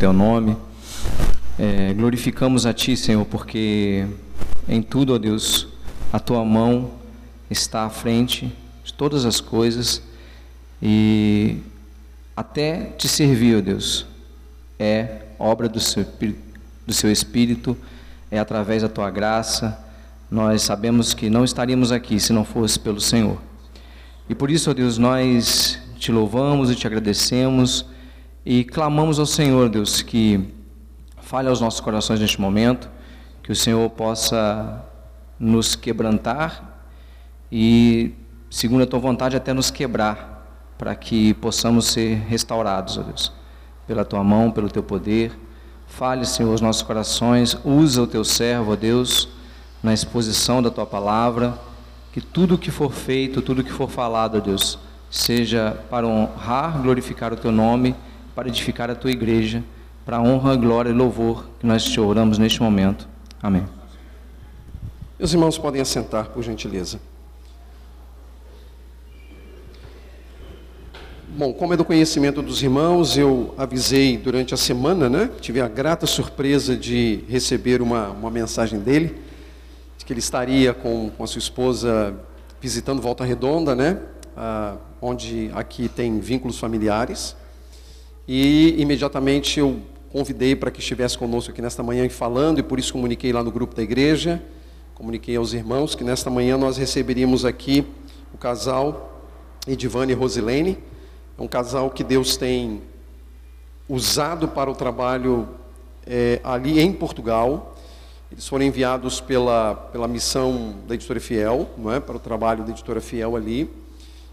teu nome. É, glorificamos a ti, Senhor, porque em tudo, ó Deus, a tua mão está à frente de todas as coisas e até te servir, ó Deus, é obra do seu, do seu Espírito, é através da tua graça. Nós sabemos que não estaríamos aqui se não fosse pelo Senhor. E por isso, ó Deus, nós te louvamos e te agradecemos e clamamos ao Senhor, Deus, que fale aos nossos corações neste momento, que o Senhor possa nos quebrantar e, segundo a tua vontade, até nos quebrar, para que possamos ser restaurados, ó Deus, pela tua mão, pelo teu poder. Fale, Senhor, os nossos corações, usa o teu servo, ó Deus, na exposição da tua palavra, que tudo que for feito, tudo que for falado, ó Deus, seja para honrar, glorificar o teu nome, para edificar a tua igreja, para a honra, glória e louvor que nós te oramos neste momento. Amém. Meus irmãos podem assentar, por gentileza. Bom, como é do conhecimento dos irmãos, eu avisei durante a semana, né? Tive a grata surpresa de receber uma, uma mensagem dele, de que ele estaria com, com a sua esposa visitando Volta Redonda, né? Ah, onde aqui tem vínculos familiares. E imediatamente eu convidei para que estivesse conosco aqui nesta manhã e falando, e por isso comuniquei lá no grupo da igreja, comuniquei aos irmãos que nesta manhã nós receberíamos aqui o casal Edivane e Rosilene, é um casal que Deus tem usado para o trabalho é, ali em Portugal. Eles foram enviados pela, pela missão da Editora Fiel, não é? para o trabalho da Editora Fiel ali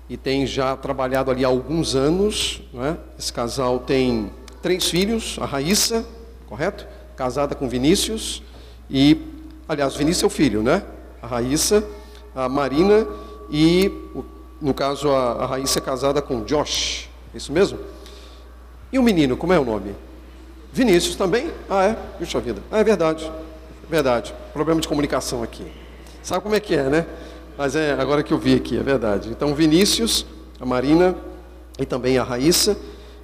e tem já trabalhado ali há alguns anos. É? Esse casal tem três filhos, a Raíssa, correto? Casada com Vinícius e, aliás, Vinícius é o filho, né? A Raíssa, a Marina e, no caso, a, a Raíssa é casada com Josh, é isso mesmo? E o menino, como é o nome? Vinícius também? Ah, é? Puxa vida. Ah, é verdade. Verdade. Problema de comunicação aqui. Sabe como é que é, né? Mas é agora que eu vi aqui, é verdade. Então, Vinícius, a Marina e também a Raíssa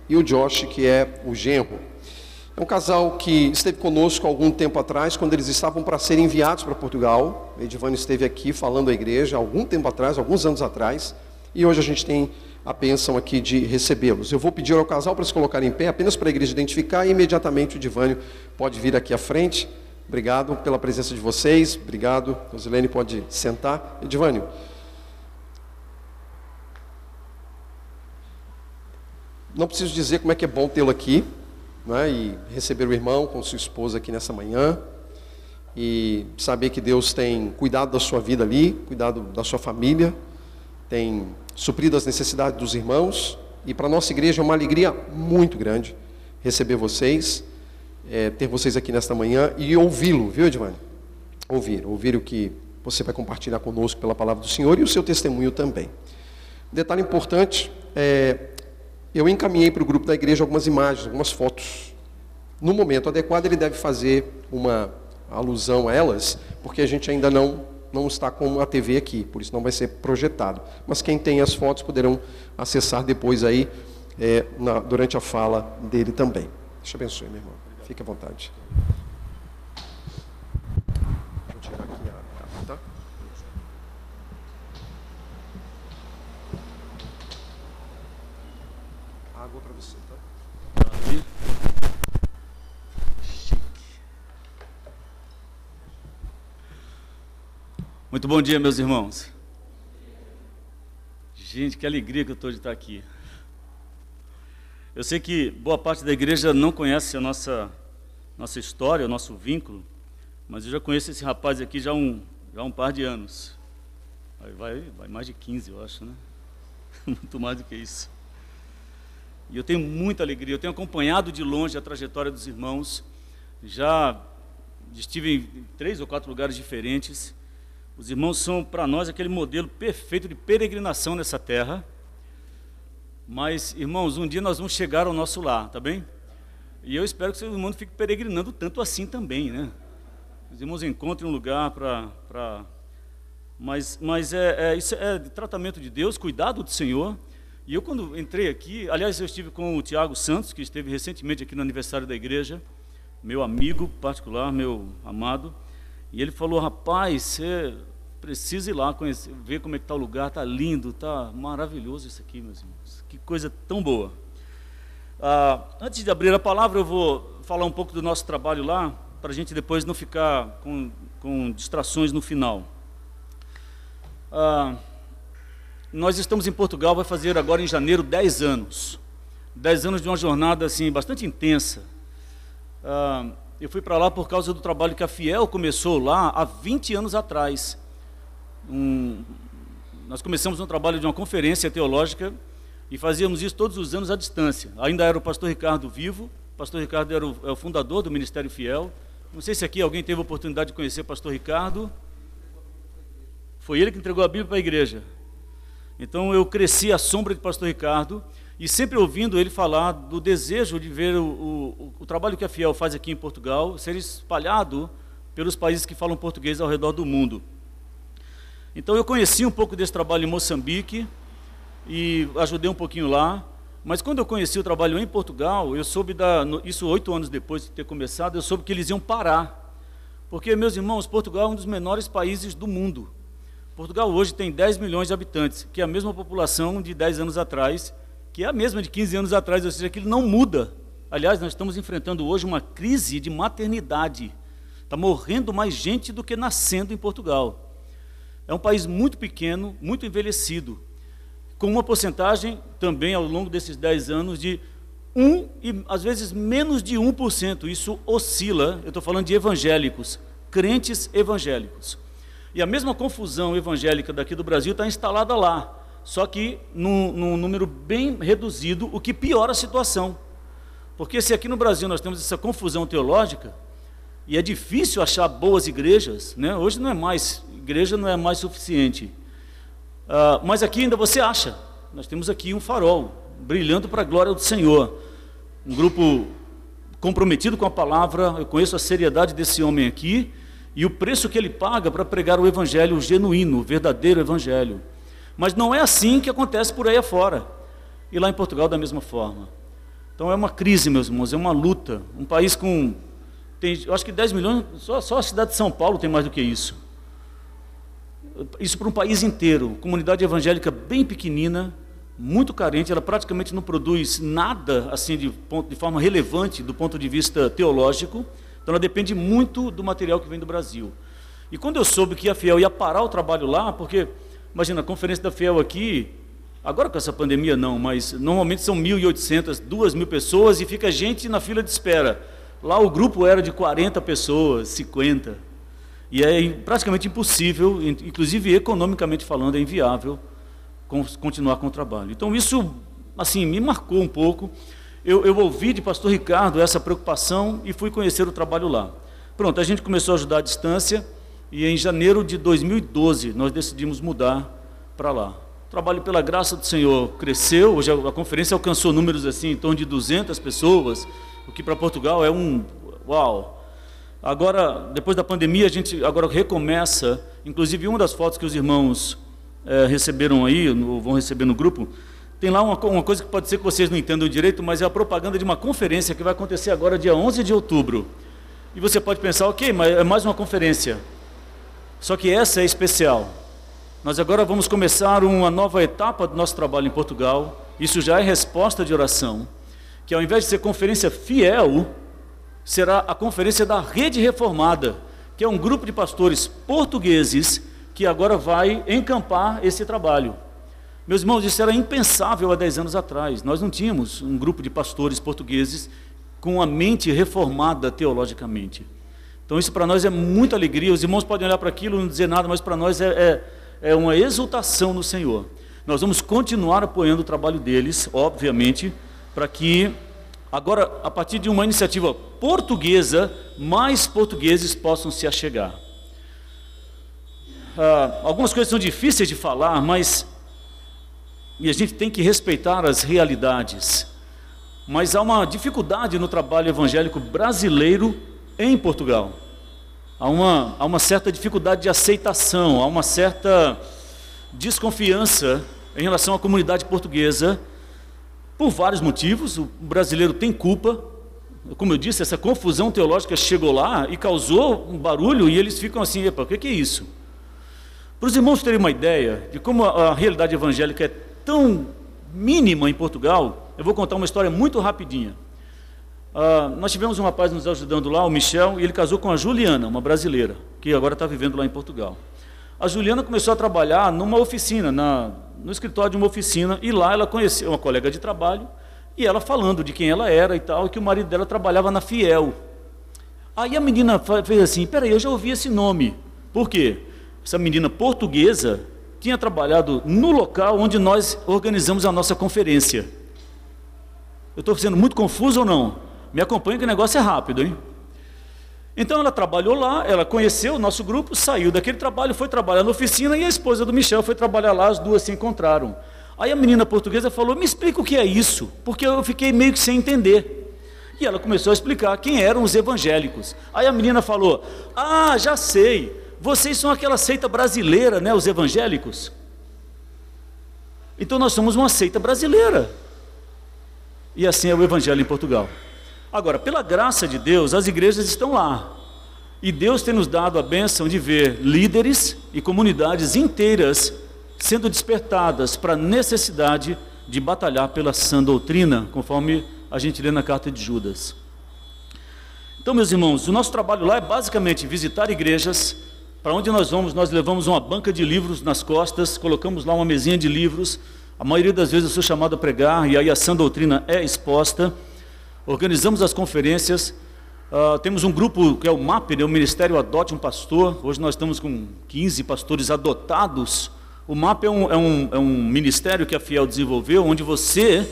e o Josh, que é o genro. É um casal que esteve conosco algum tempo atrás, quando eles estavam para serem enviados para Portugal. Edivane esteve aqui falando à igreja algum tempo atrás, alguns anos atrás, e hoje a gente tem a bênção aqui de recebê-los. Eu vou pedir ao casal para se colocar em pé, apenas para a igreja identificar, e imediatamente o Edivânio pode vir aqui à frente. Obrigado pela presença de vocês. Obrigado. Rosilene pode sentar. Edivânio. Não preciso dizer como é que é bom tê-lo aqui, né, e receber o irmão com sua esposa aqui nessa manhã, e saber que Deus tem cuidado da sua vida ali, cuidado da sua família, tem suprido as necessidades dos irmãos, e para nossa igreja é uma alegria muito grande receber vocês é, ter vocês aqui nesta manhã e ouvi-lo, viu, Edvane? Ouvir, ouvir o que você vai compartilhar conosco pela palavra do Senhor e o seu testemunho também. Detalhe importante, é, eu encaminhei para o grupo da igreja algumas imagens, algumas fotos. No momento adequado, ele deve fazer uma alusão a elas, porque a gente ainda não, não está com a TV aqui, por isso não vai ser projetado. Mas quem tem as fotos poderão acessar depois aí, é, na, durante a fala dele também. Deus te abençoe, meu irmão. Fique à vontade. Vou tirar aqui a tá? Água para você, tá? Muito bom dia, meus irmãos. Gente, que alegria que eu estou de estar aqui. Eu sei que boa parte da igreja não conhece a nossa, nossa história, o nosso vínculo, mas eu já conheço esse rapaz aqui já um, já um par de anos. Vai, vai mais de 15, eu acho, né? Muito mais do que isso. E eu tenho muita alegria, eu tenho acompanhado de longe a trajetória dos irmãos, já estive em três ou quatro lugares diferentes. Os irmãos são para nós aquele modelo perfeito de peregrinação nessa terra mas, irmãos, um dia nós vamos chegar ao nosso lar, tá bem? E eu espero que o irmão não fique peregrinando tanto assim também, né? Os irmãos encontrem um lugar para. Pra... Mas, mas é, é, isso é tratamento de Deus, cuidado do Senhor. E eu, quando entrei aqui, aliás, eu estive com o Tiago Santos, que esteve recentemente aqui no aniversário da igreja, meu amigo particular, meu amado, e ele falou: rapaz, você precisa ir lá conhecer, ver como é que está o lugar, está lindo, está maravilhoso isso aqui, meus irmãos. Que coisa tão boa. Ah, antes de abrir a palavra, eu vou falar um pouco do nosso trabalho lá, para a gente depois não ficar com, com distrações no final. Ah, nós estamos em Portugal, vai fazer agora em janeiro 10 anos. 10 anos de uma jornada assim bastante intensa. Ah, eu fui para lá por causa do trabalho que a Fiel começou lá há 20 anos atrás. Um, nós começamos um trabalho de uma conferência teológica e fazíamos isso todos os anos à distância. Ainda era o pastor Ricardo vivo, o pastor Ricardo era o, é o fundador do Ministério Fiel. Não sei se aqui alguém teve a oportunidade de conhecer o pastor Ricardo. Foi ele que entregou a Bíblia para a igreja. Então eu cresci à sombra de pastor Ricardo e sempre ouvindo ele falar do desejo de ver o, o, o, trabalho que a Fiel faz aqui em Portugal ser espalhado pelos países que falam português ao redor do mundo. Então eu conheci um pouco desse trabalho em Moçambique e ajudei um pouquinho lá. Mas quando eu conheci o trabalho em Portugal, eu soube da, isso oito anos depois de ter começado, eu soube que eles iam parar. Porque, meus irmãos, Portugal é um dos menores países do mundo. Portugal hoje tem 10 milhões de habitantes, que é a mesma população de 10 anos atrás, que é a mesma de 15 anos atrás, ou seja, aquilo não muda. Aliás, nós estamos enfrentando hoje uma crise de maternidade. Está morrendo mais gente do que nascendo em Portugal. É um país muito pequeno, muito envelhecido, com uma porcentagem também ao longo desses 10 anos de 1 e às vezes menos de 1%. Isso oscila, eu estou falando de evangélicos, crentes evangélicos. E a mesma confusão evangélica daqui do Brasil está instalada lá, só que num, num, número bem reduzido, o que piora a situação. Porque se aqui no Brasil nós temos essa confusão teológica, e é difícil achar boas igrejas, né? hoje não é mais, igreja não é mais suficiente. Uh, mas aqui ainda você acha, nós temos aqui um farol, brilhando para a glória do Senhor. Um grupo comprometido com a palavra, eu conheço a seriedade desse homem aqui, e o preço que ele paga para pregar o evangelho genuíno, o verdadeiro evangelho. Mas não é assim que acontece por aí afora. E lá em Portugal da mesma forma. Então é uma crise, meus irmãos, é uma luta. Um país com tem, eu acho que 10 milhões, só, só a cidade de São Paulo tem mais do que isso. Isso para um país inteiro, comunidade evangélica bem pequenina, muito carente, ela praticamente não produz nada assim de, ponto, de forma relevante do ponto de vista teológico. Então ela depende muito do material que vem do Brasil. E quando eu soube que a Fiel ia parar o trabalho lá, porque, imagina, a conferência da Fiel aqui, agora com essa pandemia não, mas normalmente são 1.800, 2.000 pessoas e fica gente na fila de espera. Lá o grupo era de 40 pessoas, 50. E é praticamente impossível, inclusive economicamente falando, é inviável continuar com o trabalho. Então isso, assim, me marcou um pouco eu, eu ouvi de pastor Ricardo essa preocupação e fui conhecer o trabalho lá. Pronto, a gente começou a ajudar à distância e em janeiro de 2012 nós decidimos mudar para lá. O trabalho pela graça do Senhor cresceu, hoje a, conferência alcançou números assim em torno de 200 pessoas, o que para Portugal é um uau. Agora, depois da pandemia, a gente agora recomeça, inclusive uma das fotos que os irmãos é, receberam aí, no, vão receber no grupo, tem lá uma, uma, coisa que pode ser que vocês não entendam direito, mas é a propaganda de uma conferência que vai acontecer agora, dia 11 de outubro. E você pode pensar, ok, mas é mais uma conferência. Só que essa é especial. Nós agora vamos começar uma nova etapa do nosso trabalho em Portugal. Isso já é resposta de oração. Que ao invés de ser conferência fiel, será a conferência da Rede Reformada, que é um grupo de pastores portugueses que agora vai encampar esse trabalho. Meus irmãos, isso era impensável há 10 anos atrás. Nós não tínhamos um grupo de pastores portugueses com a mente reformada teologicamente. Então, isso para nós é muita alegria. Os irmãos podem olhar para aquilo e não dizer nada, mas para nós é, é, é uma exultação no Senhor. Nós vamos continuar apoiando o trabalho deles, obviamente, para que agora, a partir de uma iniciativa portuguesa, mais portugueses possam se achegar. Ah, algumas coisas são difíceis de falar, mas e a gente tem que respeitar as realidades. Mas há uma dificuldade no trabalho evangélico brasileiro em Portugal. Há uma, há uma certa dificuldade de aceitação, há uma certa desconfiança em relação à comunidade portuguesa, por vários motivos. O brasileiro tem culpa. Como eu disse, essa confusão teológica chegou lá e causou um barulho, e eles ficam assim: epa, o que é isso? Para os irmãos terem uma ideia de como a, realidade evangélica é tão mínima em Portugal, eu vou contar uma história muito rapidinha. Uh, nós tivemos um rapaz nos ajudando lá, o Michel, e ele casou com a Juliana, uma brasileira, que agora está vivendo lá em Portugal. A Juliana começou a trabalhar numa oficina, na, no escritório de uma oficina, e lá ela conheceu uma colega de trabalho, e ela falando de quem ela era e tal, e que o marido dela trabalhava na Fiel. Aí a menina fez assim: peraí, eu já ouvi esse nome. Por quê? Essa menina portuguesa tinha trabalhado no local onde nós organizamos a nossa conferência. Eu estou sendo muito confuso ou não? Me acompanha que o negócio é rápido, hein? Então ela trabalhou lá, ela conheceu o nosso grupo, saiu daquele trabalho, foi trabalhar na oficina e a esposa do Michel foi trabalhar lá, as duas se encontraram. Aí a menina portuguesa falou: Me explica o que é isso, porque eu fiquei meio que sem entender. E ela começou a explicar quem eram os evangélicos. Aí a menina falou: Ah, já sei, vocês são aquela seita brasileira, né, os evangélicos? Então nós somos uma seita brasileira. E assim é o evangelho em Portugal. Agora, pela graça de Deus, as igrejas estão lá. E Deus tem nos dado a bênção de ver líderes e comunidades inteiras sendo despertadas para a necessidade de batalhar pela sã doutrina, conforme a gente lê na carta de Judas. Então, meus irmãos, o nosso trabalho lá é basicamente visitar igrejas. Para onde nós vamos, nós levamos uma banca de livros nas costas, colocamos lá uma mesinha de livros. A maioria das vezes eu sou chamado a pregar, e aí a sã doutrina é exposta organizamos as conferências, uh, temos um grupo que é o MAP, né, o Ministério Adote um Pastor, hoje nós estamos com 15 pastores adotados. O MAP é um, é um, é um ministério que a Fiel desenvolveu, onde você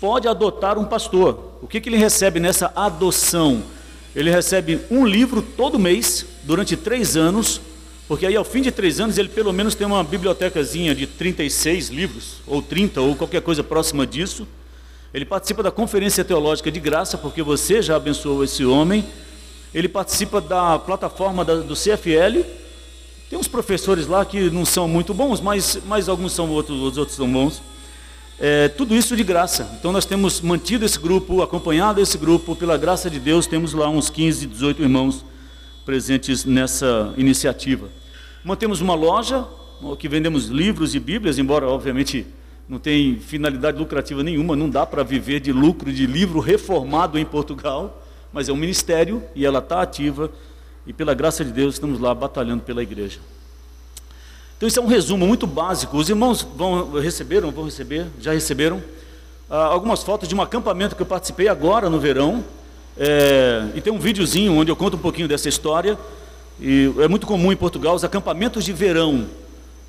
pode adotar um pastor. O que, que ele recebe nessa adoção? Ele recebe um livro todo mês, durante três anos, porque aí ao fim de três anos ele pelo menos tem uma bibliotecazinha de 36 livros, ou 30, ou qualquer coisa próxima disso. Ele participa da conferência teológica de graça, porque você já abençoou esse homem. Ele participa da plataforma da, do CFL. Tem uns professores lá que não são muito bons, mas, mas alguns são outros, os outros são bons. É, tudo isso de graça. Então nós temos mantido esse grupo, acompanhado esse grupo, pela graça de Deus, temos lá uns 15, 18 irmãos presentes nessa iniciativa. Mantemos uma loja que vendemos livros e Bíblias, embora obviamente não tem finalidade lucrativa nenhuma, não dá para viver de lucro de livro reformado em Portugal, mas é um ministério e ela está ativa e pela graça de Deus estamos lá batalhando pela igreja. Então isso é um resumo muito básico. Os irmãos vão receberam, vão receber, já receberam ah, algumas fotos de um acampamento que eu participei agora no verão. É, e tem um videozinho onde eu conto um pouquinho dessa história. E é muito comum em Portugal os acampamentos de verão.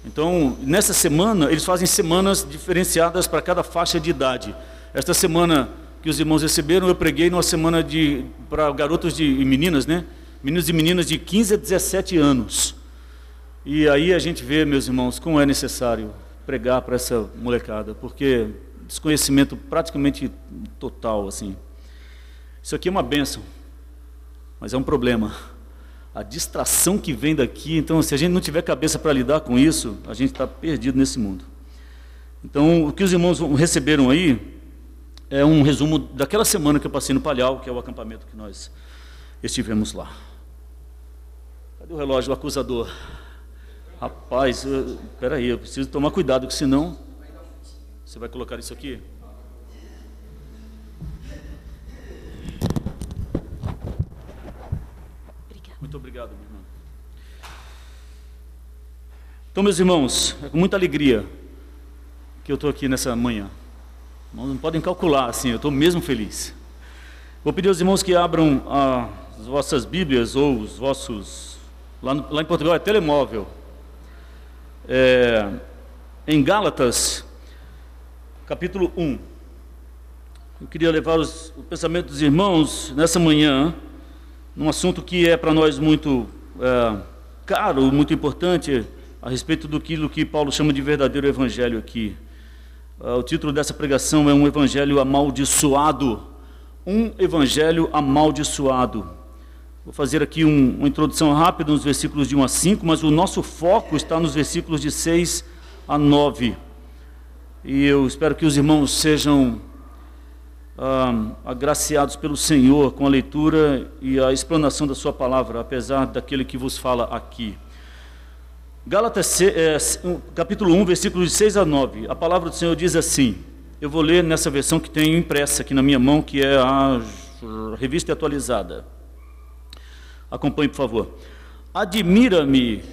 Então, nessa semana, eles fazem semanas diferenciadas para cada faixa de idade. Esta semana que os irmãos receberam, eu preguei numa semana de para garotos de, e meninas, né? Meninos e meninas de 15 a 17 anos. E aí a gente vê, meus irmãos, como é necessário pregar para essa molecada, porque desconhecimento praticamente total, assim. Isso aqui é uma benção, mas é um problema a distração que vem daqui. Então, se a gente não tiver cabeça para lidar com isso, a gente está perdido nesse mundo. Então, o que os irmãos receberam aí é um resumo daquela semana que eu passei no Palhau, que é o acampamento que nós estivemos lá. Cadê o relógio, o acusador? Rapaz, espera aí, eu preciso tomar cuidado, porque senão... Você vai colocar isso aqui? Muito obrigado, meu irmão. Então, meus irmãos, é com muita alegria que eu estou aqui nessa manhã. Não podem calcular assim, eu estou mesmo feliz. Vou pedir aos irmãos que abram as vossas Bíblias ou os vossos. Lá, no, lá em Portugal é telemóvel. É, em Gálatas, capítulo 1. Eu queria levar os, o pensamento dos irmãos nessa manhã num assunto que é para nós muito é, caro, muito importante, a respeito do que Paulo chama de verdadeiro evangelho aqui. É, o título dessa pregação é Um Evangelho Amaldiçoado. Um Evangelho Amaldiçoado. Vou fazer aqui um, uma introdução rápida nos versículos de 1 a 5, mas o nosso foco está nos versículos de 6 a 9. E eu espero que os irmãos sejam ah, agraciados pelo Senhor com a leitura e a explanação da Sua palavra, apesar daquele que vos fala aqui. Gálatas é, capítulo 1, versículos 6 a 9. A palavra do Senhor diz assim: Eu vou ler nessa versão que tenho impressa aqui na minha mão, que é a revista atualizada. Acompanhe, por favor. Admira-me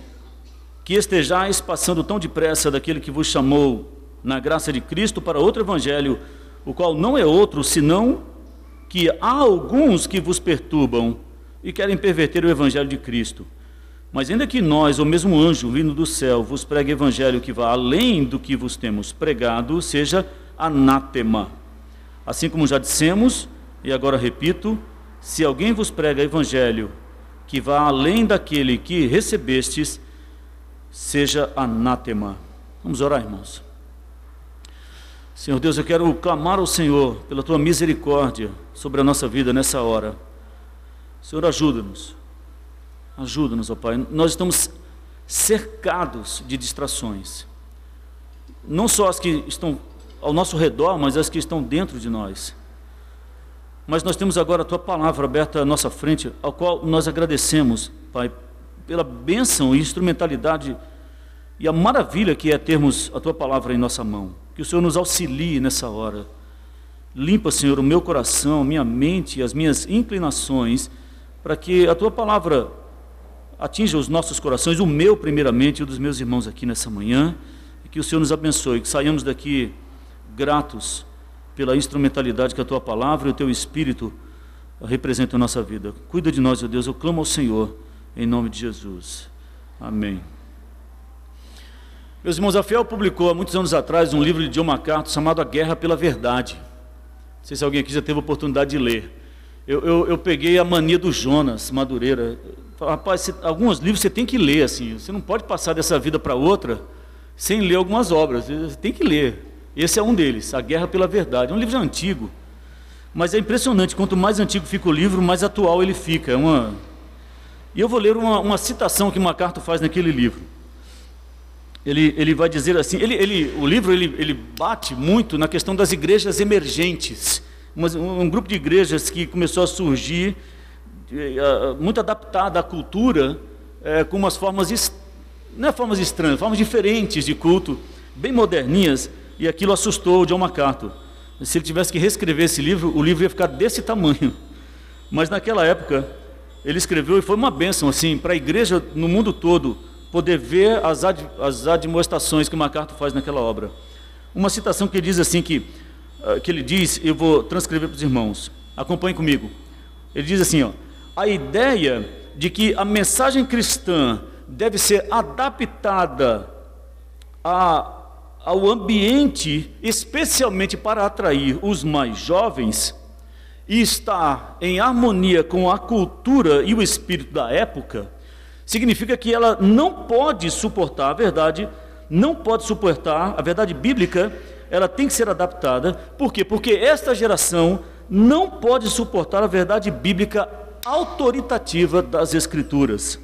que estejais passando tão depressa daquele que vos chamou na graça de Cristo para outro evangelho, o qual não é outro senão que há alguns que vos perturbam e querem perverter o evangelho de Cristo. Mas ainda que nós, ou mesmo anjo vindo do céu, vos pregue evangelho que vá além do que vos temos pregado, seja anátema. Assim como já dissemos, e agora repito, se alguém vos prega evangelho que vá além daquele que recebestes, seja anátema. Vamos orar, irmãos. Senhor Deus, eu quero clamar ao Senhor pela tua misericórdia sobre a nossa vida nessa hora. Senhor, ajuda-nos. Ajuda-nos, ó Pai. Nós estamos cercados de distrações. Não só as que estão ao nosso redor, mas as que estão dentro de nós. Mas nós temos agora a tua palavra aberta à nossa frente, ao qual nós agradecemos, Pai, pela bênção e instrumentalidade e a maravilha que é termos a tua palavra em nossa mão. Que o Senhor nos auxilie nessa hora. Limpa, Senhor, o meu coração, a minha mente e as minhas inclinações, para que a tua palavra atinja os nossos corações, o meu primeiramente e o dos meus irmãos aqui nessa manhã, e que o Senhor nos abençoe, que saiamos daqui gratos pela instrumentalidade que a tua palavra e o teu espírito representam em nossa vida. Cuida de nós, ó Deus, eu clamo ao Senhor, em nome de Jesus. Amém. Meus irmãos, a Fiel publicou há muitos anos atrás um livro de John MacArthur chamado A Guerra pela Verdade. Não sei se alguém aqui já teve a oportunidade de ler. Eu, eu, eu peguei a mania do Jonas Madureira. Rapaz, você, alguns livros você tem que ler, assim. Você não pode passar dessa vida para outra sem ler algumas obras. Você tem que ler. Esse é um deles, A Guerra pela Verdade. É um livro antigo. Mas é impressionante, quanto mais antigo fica o livro, mais atual ele fica. É uma... E eu vou ler uma, uma citação que MacArthur faz naquele livro. Ele, ele vai dizer assim, ele, ele, o livro ele, ele bate muito na questão das igrejas emergentes. Um, grupo de igrejas que começou a surgir eh, muito adaptada à cultura, é, com umas formas, não é formas estranhas, formas diferentes de culto, bem moderninhas, e aquilo assustou o John MacArthur. Se ele tivesse que reescrever esse livro, o livro ia ficar desse tamanho. Mas naquela época, ele escreveu e foi uma bênção assim, para a igreja no mundo todo poder ver as, ad, as admoestações que MacArthur faz naquela obra. Uma citação que diz assim que, ah, que ele diz, eu vou transcrever para os irmãos. Acompanhe comigo. Ele diz assim, ó, a ideia de que a mensagem cristã deve ser adaptada a, ao ambiente, especialmente para atrair os mais jovens, e estar em harmonia com a cultura e o espírito da época, significa que ela não pode suportar a verdade, não pode suportar a verdade bíblica, ela tem que ser adaptada. Por quê? Porque esta geração não pode suportar a verdade bíblica autoritativa das Escrituras.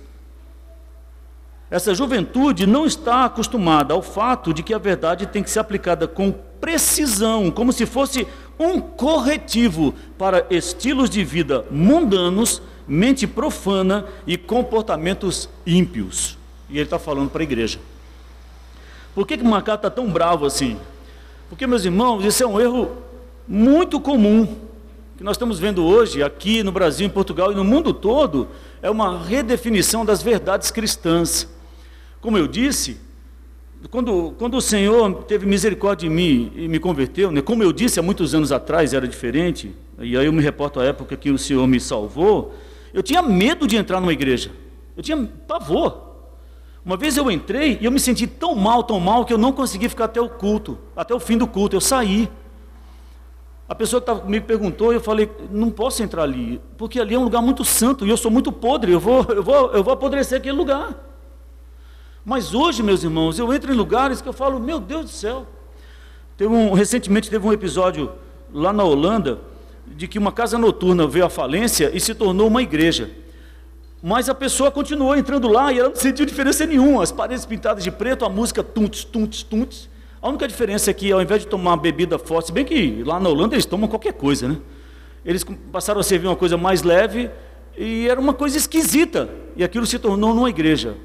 Essa juventude não está acostumada ao fato de que a verdade tem que ser aplicada com precisão, como se fosse um corretivo para estilos de vida mundanos, mente profana e comportamentos ímpios. E ele está falando para a igreja. Por que, que o Macá está tão bravo assim? Porque, meus irmãos, isso é um erro muito comum que nós estamos vendo hoje, aqui no Brasil, em Portugal e no mundo todo, é uma redefinição das verdades cristãs. Como eu disse, quando, quando o Senhor teve misericórdia de mim e me converteu, né, como eu disse há muitos anos atrás, era diferente, e aí eu me reporto à época que o Senhor me salvou, eu tinha medo de entrar numa igreja, eu tinha pavor. Uma vez eu entrei e eu me senti tão mal, tão mal, que eu não consegui ficar até o culto, até o fim do culto, eu saí. A pessoa que estava comigo perguntou e eu falei, não posso entrar ali, porque ali é um lugar muito santo e eu sou muito podre, eu vou, eu vou, eu vou apodrecer aquele lugar. Mas hoje, meus irmãos, eu entro em lugares que eu falo, meu Deus do céu. Teve um, recentemente teve um episódio lá na Holanda de que uma casa noturna veio à falência e se tornou uma igreja. Mas a pessoa continuou entrando lá e ela não sentiu diferença nenhuma. As paredes pintadas de preto, a música tuntes, tuntes, tuntes. A única diferença é que ao invés de tomar bebida forte, bem que lá na Holanda eles tomam qualquer coisa, né? Eles passaram a servir uma coisa mais leve e era uma coisa esquisita. E aquilo se tornou numa igreja.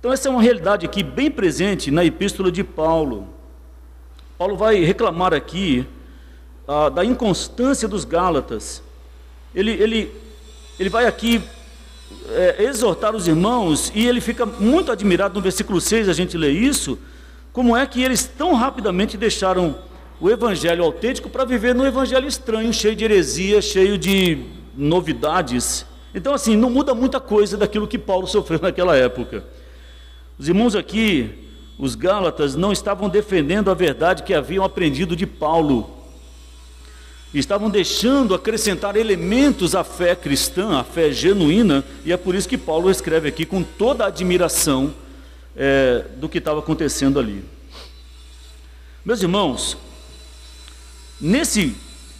Então essa é uma realidade aqui bem presente na epístola de Paulo. Paulo vai reclamar aqui ah, da inconstância dos Gálatas. Ele, ele, ele vai aqui é, exortar os irmãos e ele fica muito admirado no versículo 6, a gente lê isso, como é que eles tão rapidamente deixaram o evangelho autêntico para viver no evangelho estranho, cheio de heresia, cheio de novidades. Então, assim, não muda muita coisa daquilo que Paulo sofreu naquela época. Os irmãos aqui, os Gálatas, não estavam defendendo a verdade que haviam aprendido de Paulo. Estavam deixando acrescentar elementos à fé cristã, à fé genuína, e é por isso que Paulo escreve aqui com toda a admiração é, do que estava acontecendo ali. Meus irmãos, nesse,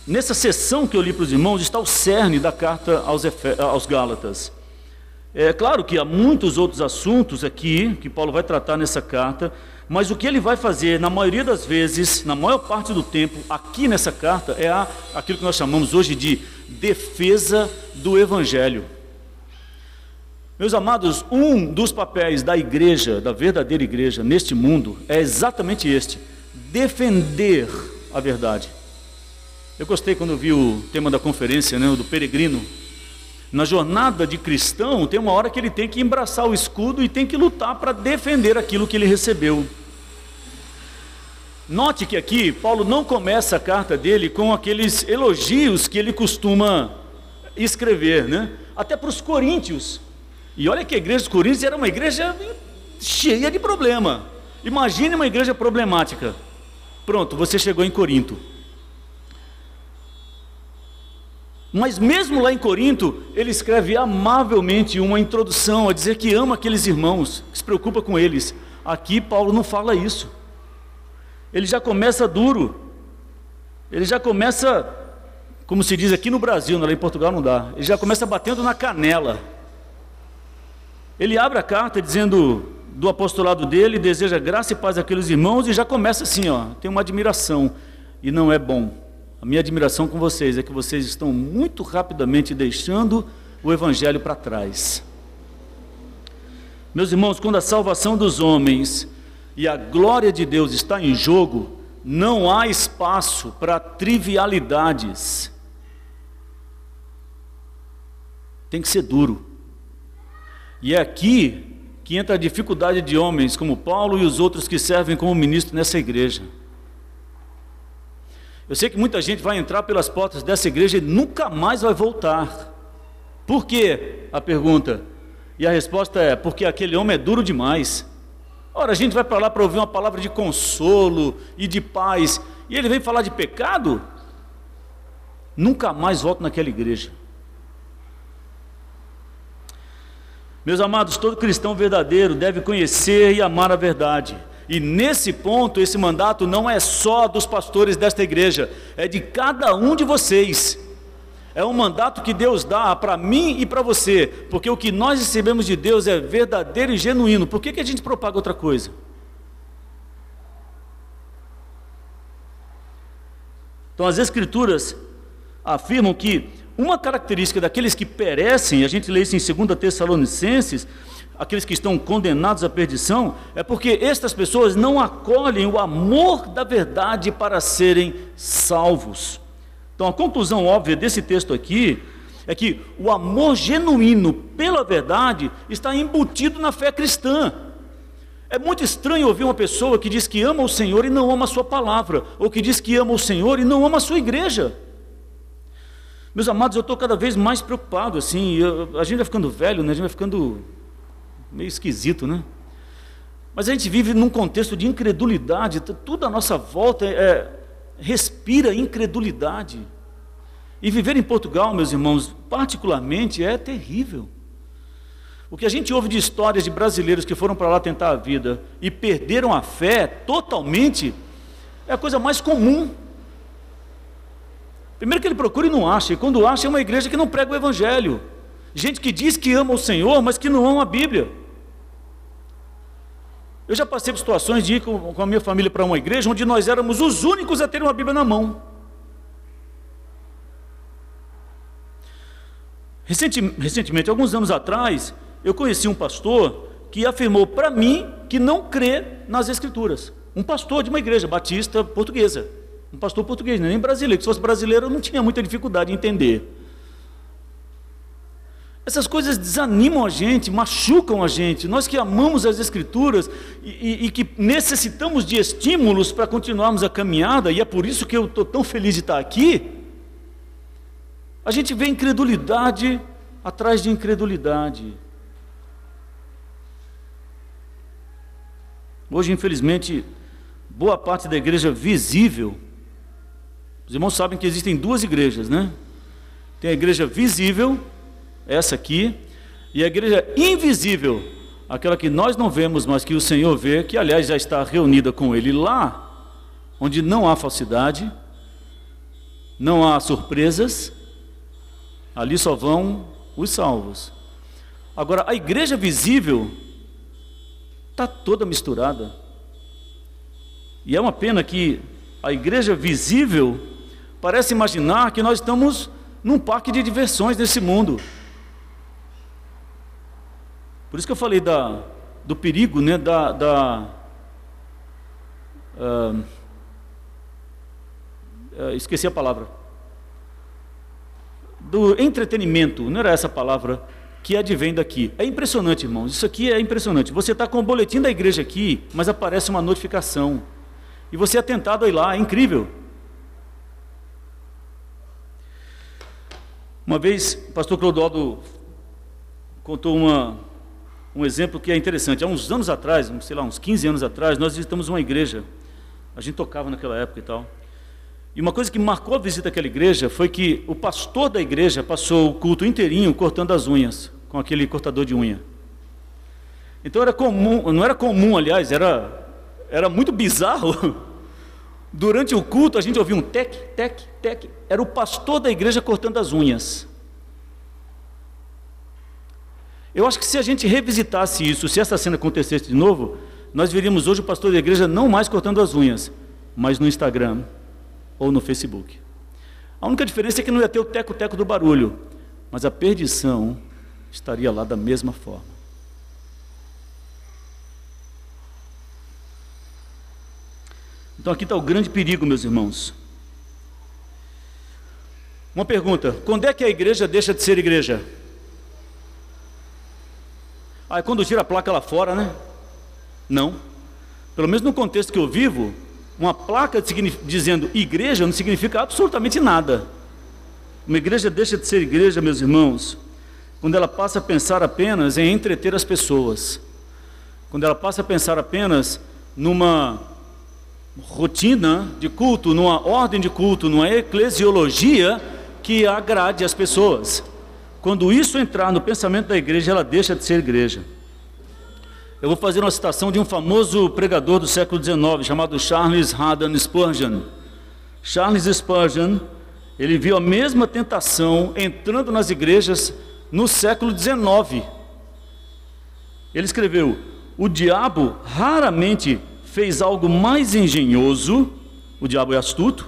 nessa sessão que eu li para os irmãos está o cerne da carta aos, aos Gálatas. É claro que há muitos outros assuntos aqui que Paulo vai tratar nessa carta, mas o que ele vai fazer, na maioria das vezes, na maior parte do tempo, aqui nessa carta, é a, aquilo que nós chamamos hoje de defesa do Evangelho. Meus amados, um dos papéis da igreja, da verdadeira igreja, neste mundo, é exatamente este: defender a verdade. Eu gostei quando eu vi o tema da conferência, né, do peregrino, na jornada de cristão, tem uma hora que ele tem que embraçar o escudo e tem que lutar para defender aquilo que ele recebeu. Note que aqui Paulo não começa a carta dele com aqueles elogios que ele costuma escrever, né? Até para os coríntios. E olha que a igreja dos coríntios era uma igreja cheia de problema. Imagine uma igreja problemática. Pronto, você chegou em Corinto. Mas mesmo lá em Corinto, ele escreve amavelmente uma introdução a dizer que ama aqueles irmãos, que se preocupa com eles. Aqui Paulo não fala isso. Ele já começa duro. Ele já começa, como se diz aqui no Brasil, lá em Portugal não dá. Ele já começa batendo na canela. Ele abre a carta dizendo do apostolado dele, deseja graça e paz àqueles irmãos e já começa assim, ó, tem uma admiração e não é bom. A minha admiração com vocês é que vocês estão muito rapidamente deixando o Evangelho para trás. Meus irmãos, quando a salvação dos homens e a glória de Deus está em jogo, não há espaço para trivialidades. Tem que ser duro. E é aqui que entra a dificuldade de homens como Paulo e os outros que servem como ministro nessa igreja. Eu sei que muita gente vai entrar pelas portas dessa igreja e nunca mais vai voltar. Por quê? A pergunta. E a resposta é: porque aquele homem é duro demais. Ora, a gente vai para lá para ouvir uma palavra de consolo e de paz, e ele vem falar de pecado? Nunca mais volto naquela igreja. Meus amados, todo cristão verdadeiro deve conhecer e amar a verdade. E nesse ponto, esse mandato não é só dos pastores desta igreja, é de cada um de vocês. É um mandato que Deus dá para mim e para você, porque o que nós recebemos de Deus é verdadeiro e genuíno. Por que, que a gente propaga outra coisa? Então, as Escrituras afirmam que uma característica daqueles que perecem, a gente lê isso em 2 Tessalonicenses, aqueles que estão condenados à perdição, é porque estas pessoas não acolhem o amor da verdade para serem salvos. Então, a conclusão óbvia desse texto aqui é que o amor genuíno pela verdade está embutido na fé cristã. É muito estranho ouvir uma pessoa que diz que ama o Senhor e não ama a sua palavra, ou que diz que ama o Senhor e não ama a sua igreja. Meus amados, eu estou cada vez mais preocupado, assim, eu, a gente vai ficando velho, né? a gente vai ficando meio esquisito, né? Mas a gente vive num contexto de incredulidade, tudo à nossa volta é, é, respira incredulidade. E viver em Portugal, meus irmãos, particularmente, é terrível. O que a gente ouve de histórias de brasileiros que foram para lá tentar a vida e perderam a fé totalmente, é a coisa mais comum. Primeiro que ele procura e não acha, e quando acha é uma igreja que não prega o evangelho. Gente que diz que ama o Senhor, mas que não ama a Bíblia. Eu já passei por situações de ir com, com a minha família para uma igreja onde nós éramos os únicos a ter uma Bíblia na mão. Recentemente, alguns anos atrás, eu conheci um pastor que afirmou para mim que não crê nas Escrituras. Um pastor de uma igreja batista portuguesa. Um pastor português, nem brasileiro. Se fosse brasileiro, eu não tinha muita dificuldade em entender. Essas coisas desanimam a gente, machucam a gente. Nós que amamos as Escrituras e, e, e que necessitamos de estímulos para continuarmos a caminhada, e é por isso que eu estou tão feliz de estar aqui. A gente vê incredulidade atrás de incredulidade. Hoje, infelizmente, boa parte da igreja visível, os irmãos sabem que existem duas igrejas, né? Tem a igreja visível essa aqui, e a igreja invisível, aquela que nós não vemos, mas que o Senhor vê, que aliás já está reunida com Ele lá, onde não há falsidade, não há surpresas, ali só vão os salvos. Agora, a igreja visível está toda misturada. E é uma pena que a igreja visível parece imaginar que nós estamos num parque de diversões nesse mundo. Por isso que eu falei da, do perigo, né, da, da uh, esqueci a palavra, do entretenimento, não era essa palavra que advém daqui. É impressionante, irmãos, isso aqui é impressionante. Você está com o boletim da igreja aqui, mas aparece uma notificação, e você é tentado a ir lá, é incrível. Uma vez, o pastor Clodoaldo contou uma, um exemplo que é interessante. Há uns anos atrás, sei lá, uns 15 anos atrás, nós visitamos uma igreja. A gente tocava naquela época e tal. E uma coisa que marcou a visita àquela igreja foi que o pastor da igreja passou o culto inteirinho cortando as unhas, com aquele cortador de unha. Então era comum, não era comum, aliás, era, era muito bizarro. Durante o culto a gente ouvia um tec, tec, tec. Era o pastor da igreja cortando as unhas. Eu acho que se a gente revisitasse isso, se essa cena acontecesse de novo, nós veríamos hoje o pastor da igreja não mais cortando as unhas, mas no Instagram ou no Facebook. A única diferença é que não ia ter o teco-teco do barulho, mas a perdição estaria lá da mesma forma. Então aqui está o grande perigo, meus irmãos. Uma pergunta: quando é que a igreja deixa de ser igreja? Aí quando tira a placa lá fora, né? Não. Pelo menos no contexto que eu vivo, uma placa dizendo igreja não significa absolutamente nada. Uma igreja deixa de ser igreja, meus irmãos, quando ela passa a pensar apenas em entreter as pessoas. Quando ela passa a pensar apenas numa rotina de culto, numa ordem de culto, numa eclesiologia que agrade as pessoas. Quando isso entrar no pensamento da igreja, ela deixa de ser igreja. Eu vou fazer uma citação de um famoso pregador do século XIX, chamado Charles Haddon Spurgeon. Charles Spurgeon, ele viu a mesma tentação entrando nas igrejas no século XIX. Ele escreveu: O diabo raramente fez algo mais engenhoso, o diabo é astuto,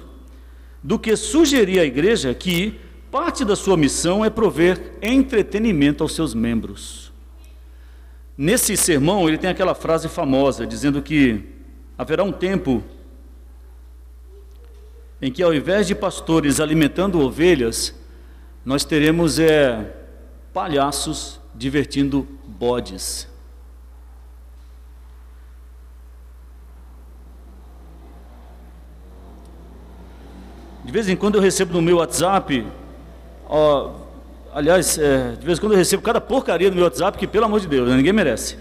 do que sugerir à igreja que Parte da sua missão é prover entretenimento aos seus membros. Nesse sermão, ele tem aquela frase famosa dizendo que haverá um tempo em que, ao invés de pastores alimentando ovelhas, nós teremos é, palhaços divertindo bodes. De vez em quando eu recebo no meu WhatsApp Ó, aliás, é, de vez em quando eu recebo cada porcaria no meu WhatsApp, que pelo amor de Deus, né, ninguém merece.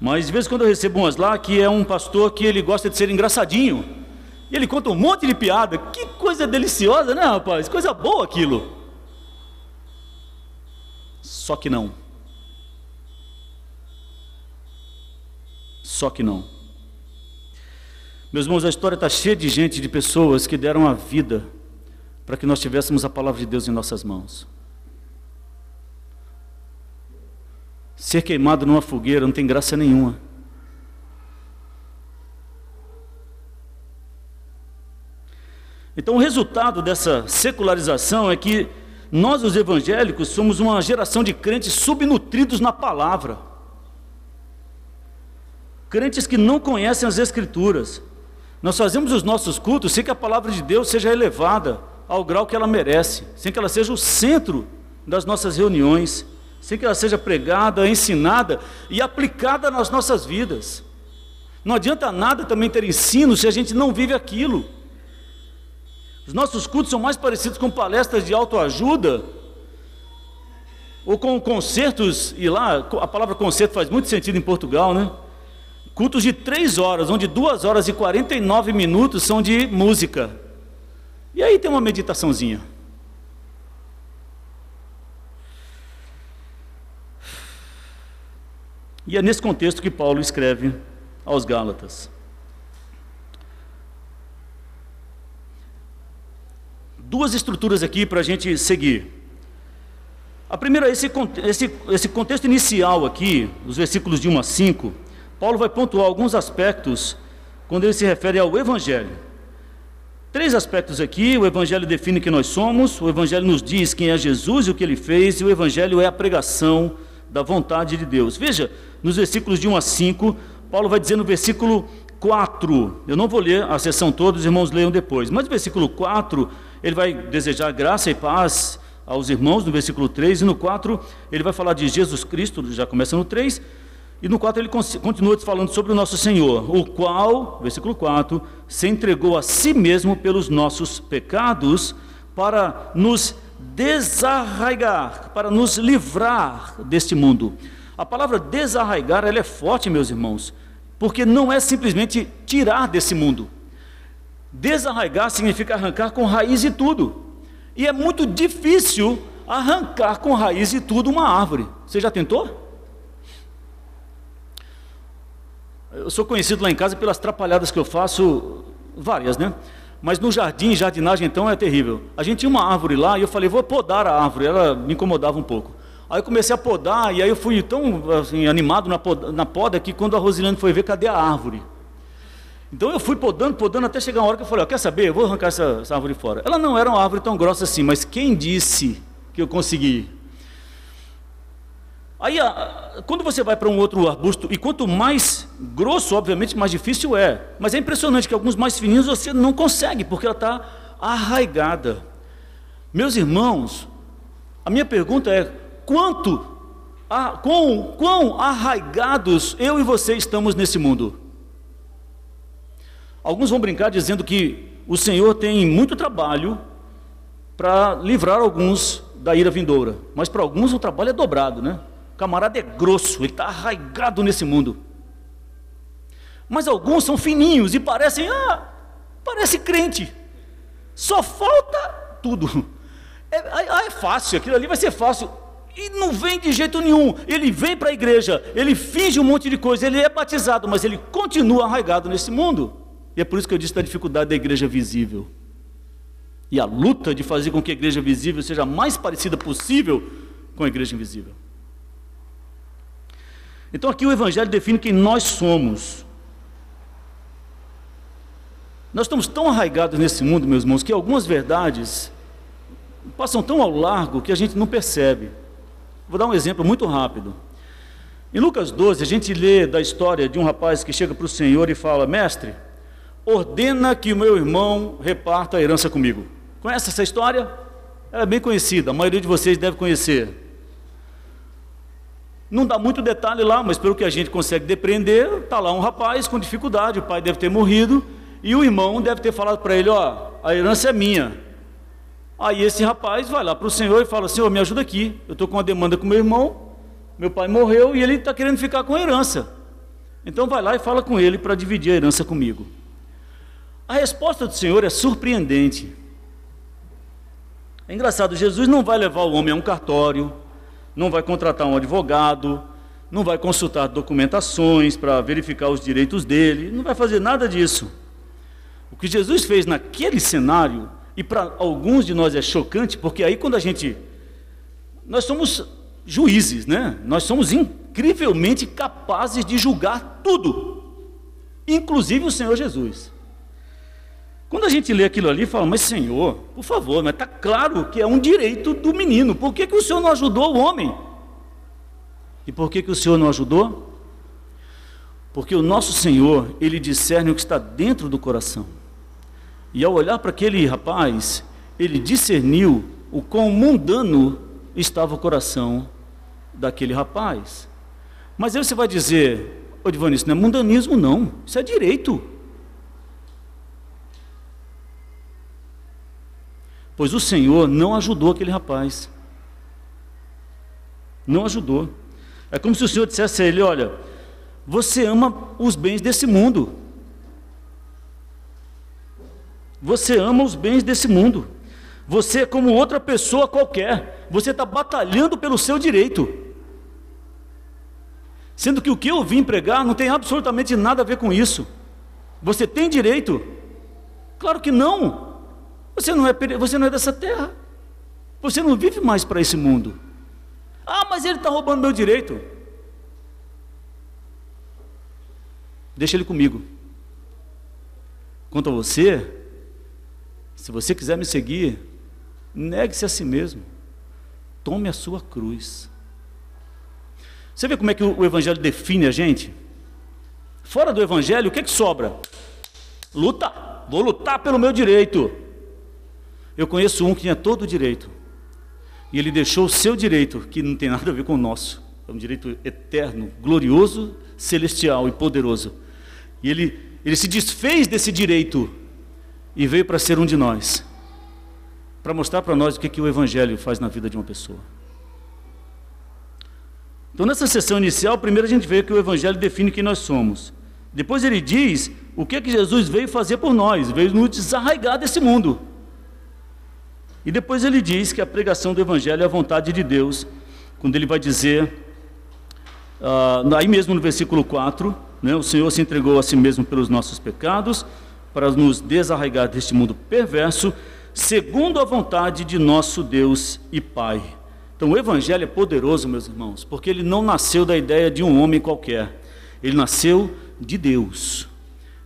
Mas de vez em quando eu recebo umas lá que é um pastor que ele gosta de ser engraçadinho. E ele conta um monte de piada. Que coisa deliciosa, né, rapaz? Coisa boa aquilo. Só que não. Só que não. Meus irmãos, a história está cheia de gente, de pessoas que deram a vida para que nós tivéssemos a palavra de Deus em nossas mãos. Ser queimado numa fogueira não tem graça nenhuma. Então, o resultado dessa secularização é que nós, os evangélicos, somos uma geração de crentes subnutridos na palavra. Crentes que não conhecem as Escrituras. Nós fazemos os nossos cultos sem que a palavra de Deus seja elevada ao grau que ela merece, sem que ela seja o centro das nossas reuniões, sem que ela seja pregada, ensinada e aplicada nas nossas vidas. Não adianta nada também ter ensino se a gente não vive aquilo. Os nossos cultos são mais parecidos com palestras de autoajuda ou com concertos, e lá a palavra concerto faz muito sentido em Portugal, né? Cultos de três horas, onde duas horas e 49 minutos são de música. E aí tem uma meditaçãozinha. E é nesse contexto que Paulo escreve aos Gálatas. Duas estruturas aqui para a gente seguir. A primeira, esse, esse, esse contexto inicial aqui, os versículos de 1 a 5, Paulo vai pontuar alguns aspectos quando ele se refere ao Evangelho. Três aspectos aqui: o Evangelho define quem nós somos, o Evangelho nos diz quem é Jesus e o que ele fez, e o Evangelho é a pregação da vontade de Deus. Veja, nos versículos de 1 a 5, Paulo vai dizer no versículo 4, eu não vou ler a sessão toda, os irmãos leiam depois, mas no versículo 4, ele vai desejar graça e paz aos irmãos, no versículo 3, e no 4, ele vai falar de Jesus Cristo, já começa no 3, e no 4 ele continua falando sobre o nosso Senhor, o qual, versículo 4, se entregou a si mesmo pelos nossos pecados, para nos desarraigar, para nos livrar deste mundo. A palavra desarraigar, ela é forte, meus irmãos porque não é simplesmente tirar desse mundo. Desarraigar significa arrancar com raiz e tudo. E é muito difícil arrancar com raiz e tudo uma árvore. Você já tentou? Eu sou conhecido lá em casa pelas trapalhadas que eu faço, várias, né? Mas no jardim, jardinagem então é terrível. A gente tinha uma árvore lá e eu falei, vou podar a árvore. Ela me incomodava um pouco. Aí eu comecei a podar, e aí eu fui tão assim, animado na poda, na poda que quando a Rosilene foi ver, cadê a árvore? Então eu fui podando, podando, até chegar uma hora que eu falei, ó, quer saber, eu vou arrancar essa, essa árvore fora. Ela não era uma árvore tão grossa assim, mas quem disse que eu consegui? Aí, quando você vai para um outro arbusto, e quanto mais grosso, obviamente, mais difícil é. Mas é impressionante que alguns mais fininhos você não consegue, porque ela está arraigada. Meus irmãos, a minha pergunta é: quanto, a, quão, quão arraigados eu e você estamos nesse mundo. Alguns vão brincar dizendo que o Senhor tem muito trabalho para livrar alguns da ira vindoura, mas para alguns o trabalho é dobrado, né? Camarada é grosso, ele está arraigado nesse mundo. Mas alguns são fininhos e parecem, ah, parece crente. Só falta tudo. É, ah, é fácil, aquilo ali vai ser fácil. E não vem de jeito nenhum. Ele vem para a igreja, ele finge um monte de coisa, ele é batizado, mas ele continua arraigado nesse mundo. E é por isso que eu disse da dificuldade da igreja visível. E a luta de fazer com que a igreja visível seja a mais parecida possível com a igreja invisível. Então aqui o Evangelho define quem nós somos. Nós estamos tão arraigados nesse mundo, meus irmãos, que algumas verdades passam tão ao largo que a gente não percebe. Vou dar um exemplo muito rápido. Em Lucas 12, a gente lê da história de um rapaz que chega para o Senhor e fala: Mestre, ordena que o meu irmão reparta a herança comigo. Conhece essa história? Ela é bem conhecida, a maioria de vocês deve conhecer. Não dá muito detalhe lá, mas pelo que a gente consegue depreender, está lá um rapaz com dificuldade, o pai deve ter morrido, e o irmão deve ter falado para ele: Ó, a herança é minha, Aí esse rapaz vai lá para o Senhor e fala: Senhor, me ajuda aqui. Eu estou com uma demanda com meu irmão, meu pai morreu e ele está querendo ficar com a herança. Então vai lá e fala com ele para dividir a herança comigo. A resposta do Senhor é surpreendente. É engraçado, Jesus não vai levar o homem a um cartório, não vai contratar um advogado, não vai consultar documentações para verificar os direitos dele, não vai fazer nada disso. O que Jesus fez naquele cenário e para alguns de nós é chocante, porque aí quando a gente. Nós somos juízes, né? Nós somos incrivelmente capazes de julgar tudo, inclusive o Senhor Jesus. Quando a gente lê aquilo ali, fala, mas Senhor, por favor, mas está claro que é um direito do menino. Por que, que o Senhor não ajudou o homem? E por que, que o Senhor não ajudou? Porque o nosso Senhor, Ele discerne o que está dentro do coração. E ao olhar para aquele rapaz, Ele discerniu o quão mundano estava o coração daquele rapaz. Mas aí você vai dizer, ô Divani, isso não é mundanismo, não, isso é direito. Pois o Senhor não ajudou aquele rapaz. Não ajudou. É como se o Senhor dissesse a ele: Olha, você ama os bens desse mundo. Você ama os bens desse mundo. Você é como outra pessoa qualquer. Você está batalhando pelo seu direito. Sendo que o que eu vim pregar não tem absolutamente nada a ver com isso. Você tem direito? Claro que não. Você não é, você não é dessa terra. Você não vive mais para esse mundo. Ah, mas ele está roubando meu direito. Deixa ele comigo. Quanto a você, se você quiser me seguir, negue-se a si mesmo. Tome a sua cruz. Você vê como é que o Evangelho define a gente? Fora do Evangelho, o que, é que sobra? Luta. Vou lutar pelo meu direito. Eu conheço um que tinha todo o direito. E ele deixou o seu direito, que não tem nada a ver com o nosso. É um direito eterno, glorioso, celestial e poderoso. E ele, ele se desfez desse direito e veio para ser um de nós. Para mostrar para nós o que, que o Evangelho faz na vida de uma pessoa. Então, nessa sessão inicial, primeiro a gente vê que o Evangelho define quem nós somos. Depois ele diz o que, que Jesus veio fazer por nós, veio nos desarraigar desse mundo. E depois ele diz que a pregação do Evangelho é a vontade de Deus, quando ele vai dizer, uh, aí mesmo no versículo 4, né, o Senhor se entregou a si mesmo pelos nossos pecados, para nos desarraigar deste mundo perverso, segundo a vontade de nosso Deus e Pai. Então o Evangelho é poderoso, meus irmãos, porque ele não nasceu da ideia de um homem qualquer, ele nasceu de Deus.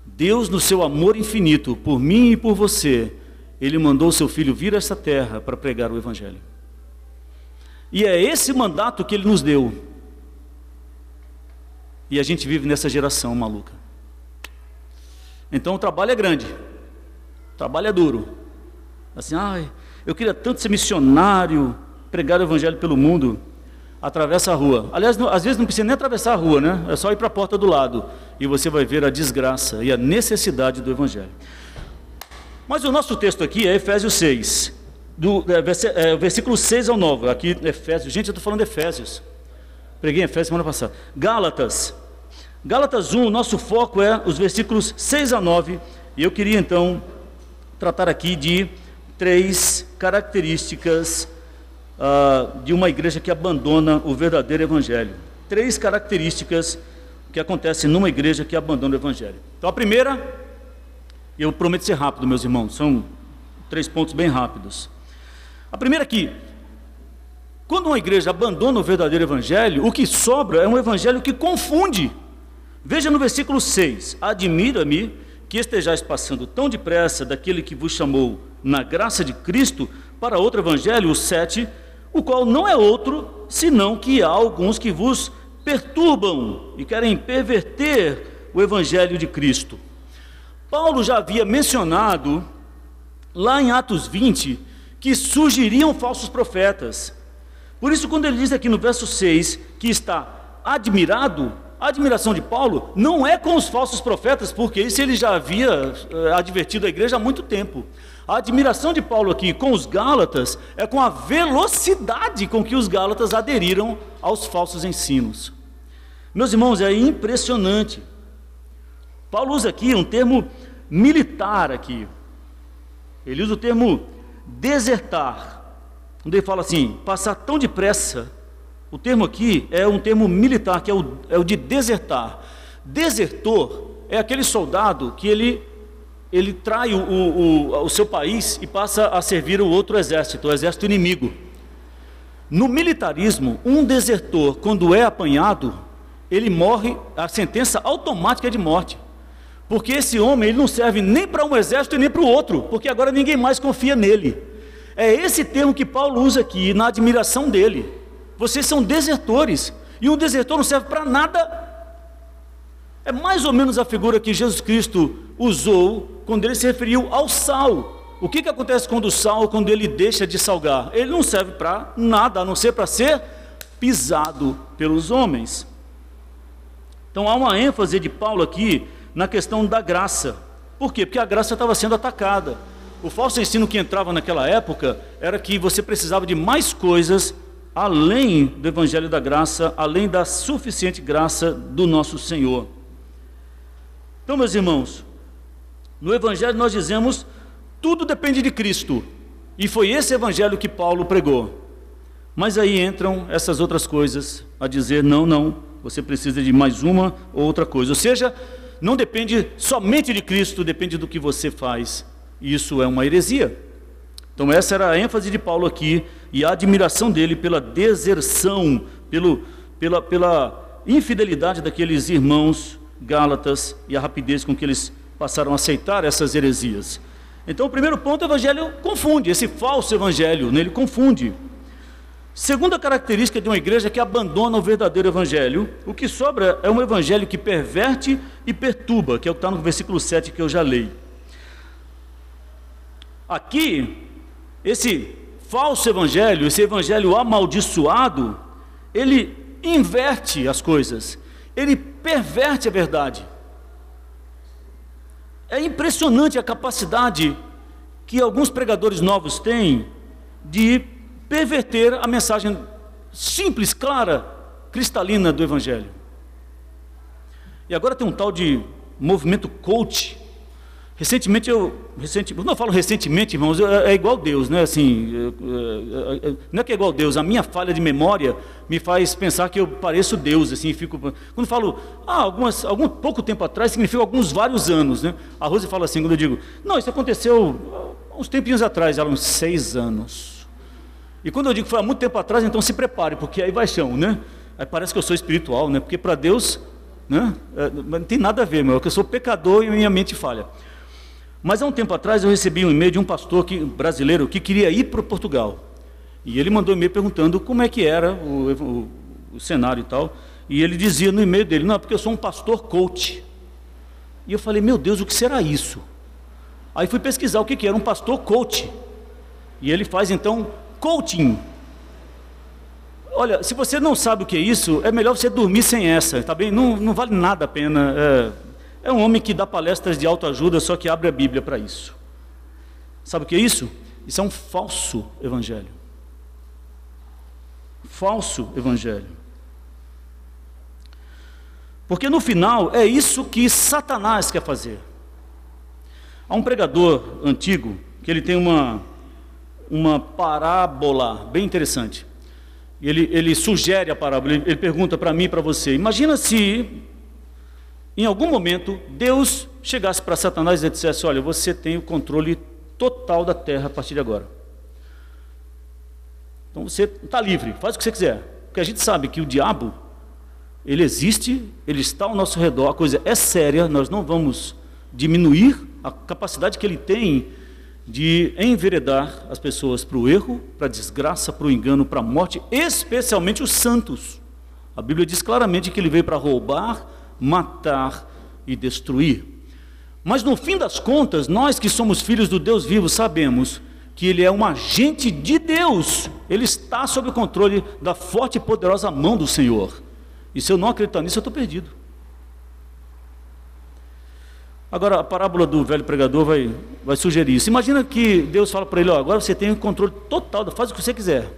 Deus, no seu amor infinito por mim e por você, ele mandou seu filho vir a esta terra para pregar o Evangelho. E é esse mandato que ele nos deu. E a gente vive nessa geração maluca. Então o trabalho é grande, o trabalho é duro. Assim, ai, eu queria tanto ser missionário, pregar o Evangelho pelo mundo. Atravessa a rua. Aliás, às vezes não precisa nem atravessar a rua, né? É só ir para a porta do lado. E você vai ver a desgraça e a necessidade do Evangelho. Mas o nosso texto aqui é Efésios 6, do é, é versículo 6 ao 9. Aqui, Efésios. Gente, eu estou falando de Efésios. Preguei Efésios semana passada. Gálatas. Gálatas 1, nosso foco é os versículos 6 a 9. E eu queria então tratar aqui de três características uh, de uma igreja que abandona o verdadeiro evangelho. Três características que acontecem numa igreja que abandona o evangelho. Então a primeira eu prometo ser rápido, meus irmãos, são três pontos bem rápidos. A primeira aqui, quando uma igreja abandona o verdadeiro evangelho, o que sobra é um evangelho que confunde. Veja no versículo 6: Admira-me que estejais passando tão depressa daquele que vos chamou na graça de Cristo para outro evangelho, o 7, o qual não é outro senão que há alguns que vos perturbam e querem perverter o evangelho de Cristo. Paulo já havia mencionado, lá em Atos 20, que surgiriam falsos profetas. Por isso, quando ele diz aqui no verso 6 que está admirado, a admiração de Paulo não é com os falsos profetas, porque isso ele já havia eh, advertido a igreja há muito tempo. A admiração de Paulo aqui com os Gálatas é com a velocidade com que os Gálatas aderiram aos falsos ensinos. Meus irmãos, é impressionante. Paulo usa aqui um termo militar aqui. Ele usa o termo desertar. Quando ele fala assim, passar tão depressa, o termo aqui é um termo militar, que é o, é o de desertar. Desertor é aquele soldado que ele, ele trai o, o, o seu país e passa a servir o outro exército, o exército inimigo. No militarismo, um desertor, quando é apanhado, ele morre, a sentença automática é de morte. Porque esse homem ele não serve nem para um exército e nem para o outro, porque agora ninguém mais confia nele. É esse termo que Paulo usa aqui, na admiração dele. Vocês são desertores, e um desertor não serve para nada. É mais ou menos a figura que Jesus Cristo usou quando ele se referiu ao sal. O que, que acontece quando o sal, quando ele deixa de salgar? Ele não serve para nada, a não ser para ser pisado pelos homens. Então há uma ênfase de Paulo aqui na questão da graça. Por quê? Porque a graça estava sendo atacada. O falso ensino que entrava naquela época era que você precisava de mais coisas além do evangelho da graça, além da suficiente graça do nosso Senhor. Então, meus irmãos, no evangelho nós dizemos tudo depende de Cristo. E foi esse evangelho que Paulo pregou. Mas aí entram essas outras coisas a dizer: não, não, você precisa de mais uma ou outra coisa. Ou seja, não depende somente de Cristo, depende do que você faz. Isso é uma heresia. Então, essa era a ênfase de Paulo aqui e a admiração dele pela deserção, pelo, pela, pela infidelidade daqueles irmãos gálatas e a rapidez com que eles passaram a aceitar essas heresias. Então, o primeiro ponto, o evangelho confunde, esse falso evangelho, né, ele confunde. Segunda característica de uma igreja que abandona o verdadeiro evangelho, o que sobra é um evangelho que perverte e perturba, que é o que está no versículo 7 que eu já leio. Aqui, esse falso evangelho, esse evangelho amaldiçoado, ele inverte as coisas, ele perverte a verdade. É impressionante a capacidade que alguns pregadores novos têm de perverter a mensagem simples, clara, cristalina do Evangelho. E agora tem um tal de movimento coach. Recentemente eu, recentemente, não falo recentemente, irmãos, é, é igual Deus, né? Assim, é, é, é, não é que é igual Deus. A minha falha de memória me faz pensar que eu pareço Deus, assim, fico. Quando falo, ah, algumas, algum pouco tempo atrás significa alguns vários anos, né? A Rose fala assim quando eu digo, não, isso aconteceu uns tempinhos atrás, ela uns seis anos. E quando eu digo que foi há muito tempo atrás, então se prepare, porque aí vai chão, né? Aí parece que eu sou espiritual, né? Porque para Deus, né? É, não tem nada a ver, meu, é eu sou pecador e minha mente falha. Mas há um tempo atrás eu recebi um e-mail de um pastor que, brasileiro que queria ir para Portugal. E ele mandou um e-mail perguntando como é que era o, o, o cenário e tal. E ele dizia no e-mail dele, não, é porque eu sou um pastor coach. E eu falei, meu Deus, o que será isso? Aí fui pesquisar o que, que era um pastor coach. E ele faz então coaching. Olha, se você não sabe o que é isso, é melhor você dormir sem essa, tá bem? Não, não vale nada a pena. É, é um homem que dá palestras de autoajuda, só que abre a Bíblia para isso. Sabe o que é isso? Isso é um falso evangelho. Falso evangelho. Porque no final é isso que Satanás quer fazer. Há um pregador antigo que ele tem uma uma parábola bem interessante. Ele, ele sugere a parábola, ele, pergunta para mim e para você: imagina se, em algum momento, Deus chegasse para Satanás e dissesse: Olha, você tem o controle total da terra a partir de agora. Então você está livre, faz o que você quiser. Porque a gente sabe que o diabo, ele existe, ele está ao nosso redor, a coisa é séria, nós não vamos diminuir a capacidade que ele tem de enveredar as pessoas para o erro, para a desgraça, para o engano, para a morte, especialmente os santos. A Bíblia diz claramente que ele veio para roubar, matar e destruir. Mas no fim das contas, nós que somos filhos do Deus vivo sabemos que ele é um agente de Deus, ele está sob o controle da forte e poderosa mão do Senhor. E se eu não acreditar nisso, eu estou perdido. Agora, a parábola do velho pregador vai, vai sugerir isso. Imagina que Deus fala para ele: ó, agora você tem o controle total, faz o que você quiser.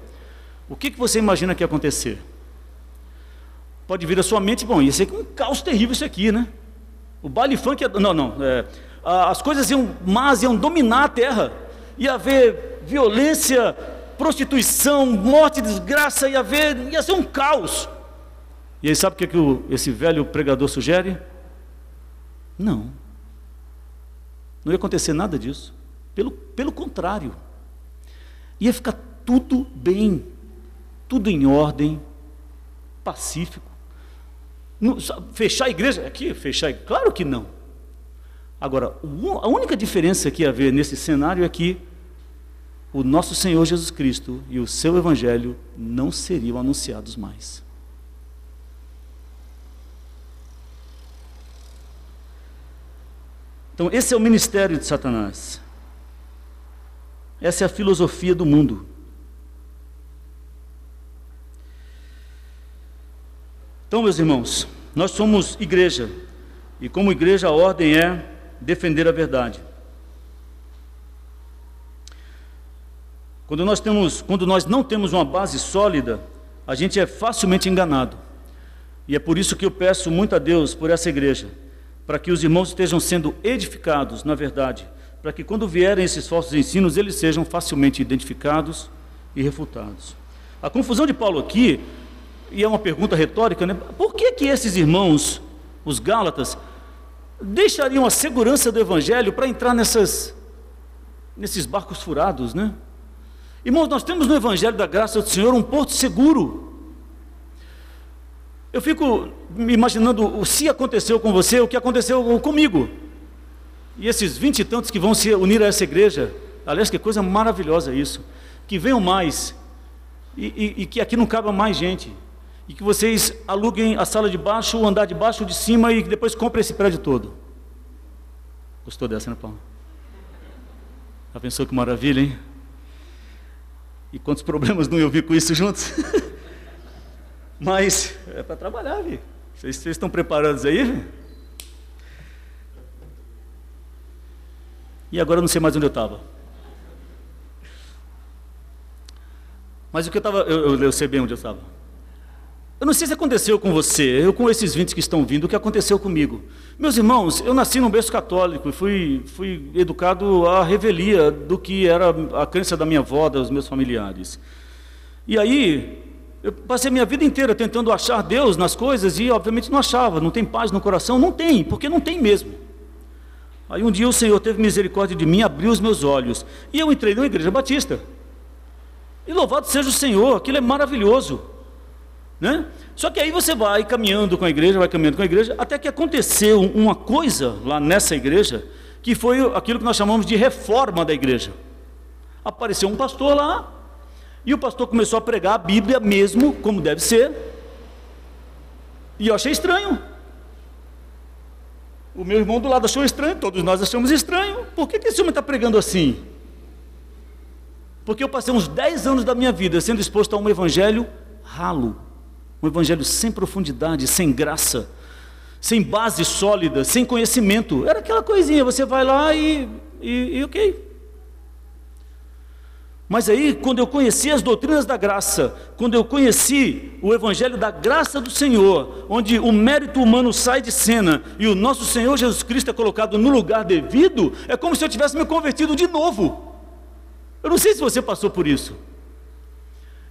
O que, que você imagina que ia acontecer? Pode vir à sua mente, bom, ia ser um caos terrível isso aqui, né? O baile funk, ia, não, não, é, as coisas iam, más iam dominar a terra, ia haver violência, prostituição, morte, desgraça, ia haver, ia ser um caos. E aí sabe o que, que o, esse velho pregador sugere? Não. Não ia acontecer nada disso. Pelo, pelo contrário. Ia ficar tudo bem, tudo em ordem, pacífico. No, fechar a igreja? Aqui, fechar Claro que não. Agora, a única diferença que ia haver nesse cenário é que o nosso Senhor Jesus Cristo e o seu Evangelho não seriam anunciados mais. Então, esse é o ministério de Satanás. Essa é a filosofia do mundo. Então, meus irmãos, nós somos igreja, e como igreja a ordem é defender a verdade. Quando nós, temos, quando nós não temos uma base sólida, a gente é facilmente enganado. E é por isso que eu peço muito a Deus por essa igreja para que os irmãos estejam sendo edificados na verdade, para que quando vierem esses falsos ensinos, eles sejam facilmente identificados e refutados. A confusão de Paulo aqui, e é uma pergunta retórica, né? Por que que esses irmãos, os Gálatas, deixariam a segurança do evangelho para entrar nessas nesses barcos furados, né? Irmãos, nós temos no evangelho da graça do Senhor um porto seguro. Eu fico me imaginando se aconteceu com você, o que aconteceu comigo. E esses vinte e tantos que vão se unir a essa igreja, aliás, que coisa maravilhosa isso. Que venham mais, e, e, e que aqui não caiba mais gente. E que vocês aluguem a sala de baixo, o andar de baixo, o de cima e depois comprem esse prédio todo. Gostou dessa, né, Paulo? Já pensou que maravilha, hein? E quantos problemas não eu vi com isso juntos? Mas é para trabalhar, vi. Vocês, vocês estão preparados aí? E agora eu não sei mais onde eu estava. Mas o que eu estava, eu, eu, eu sei bem onde eu estava. Eu não sei se aconteceu com você, eu com esses 20 que estão vindo, o que aconteceu comigo. Meus irmãos, eu nasci num berço católico e fui, fui educado à revelia do que era a crença da minha avó, dos meus familiares. E aí, eu passei minha vida inteira tentando achar Deus nas coisas e, obviamente, não achava. Não tem paz no coração? Não tem, porque não tem mesmo. Aí um dia o Senhor teve misericórdia de mim, abriu os meus olhos. E eu entrei numa igreja batista. E louvado seja o Senhor, aquilo é maravilhoso. Né? Só que aí você vai caminhando com a igreja, vai caminhando com a igreja, até que aconteceu uma coisa lá nessa igreja, que foi aquilo que nós chamamos de reforma da igreja. Apareceu um pastor lá, e o pastor começou a pregar a Bíblia mesmo, como deve ser. E eu achei estranho. O meu irmão do lado achou estranho, todos nós achamos estranho. Por que, esse homem está pregando assim? Porque eu passei uns 10 anos da minha vida sendo exposto a um evangelho ralo, um evangelho sem profundidade, sem graça, sem base sólida, sem conhecimento. Era aquela coisinha, você vai lá e, e, e ok. Mas aí, quando eu conheci as doutrinas da graça, quando eu conheci o evangelho da graça do Senhor, onde o mérito humano sai de cena e o nosso Senhor Jesus Cristo é colocado no lugar devido, é como se eu tivesse me convertido de novo. Eu não sei se você passou por isso.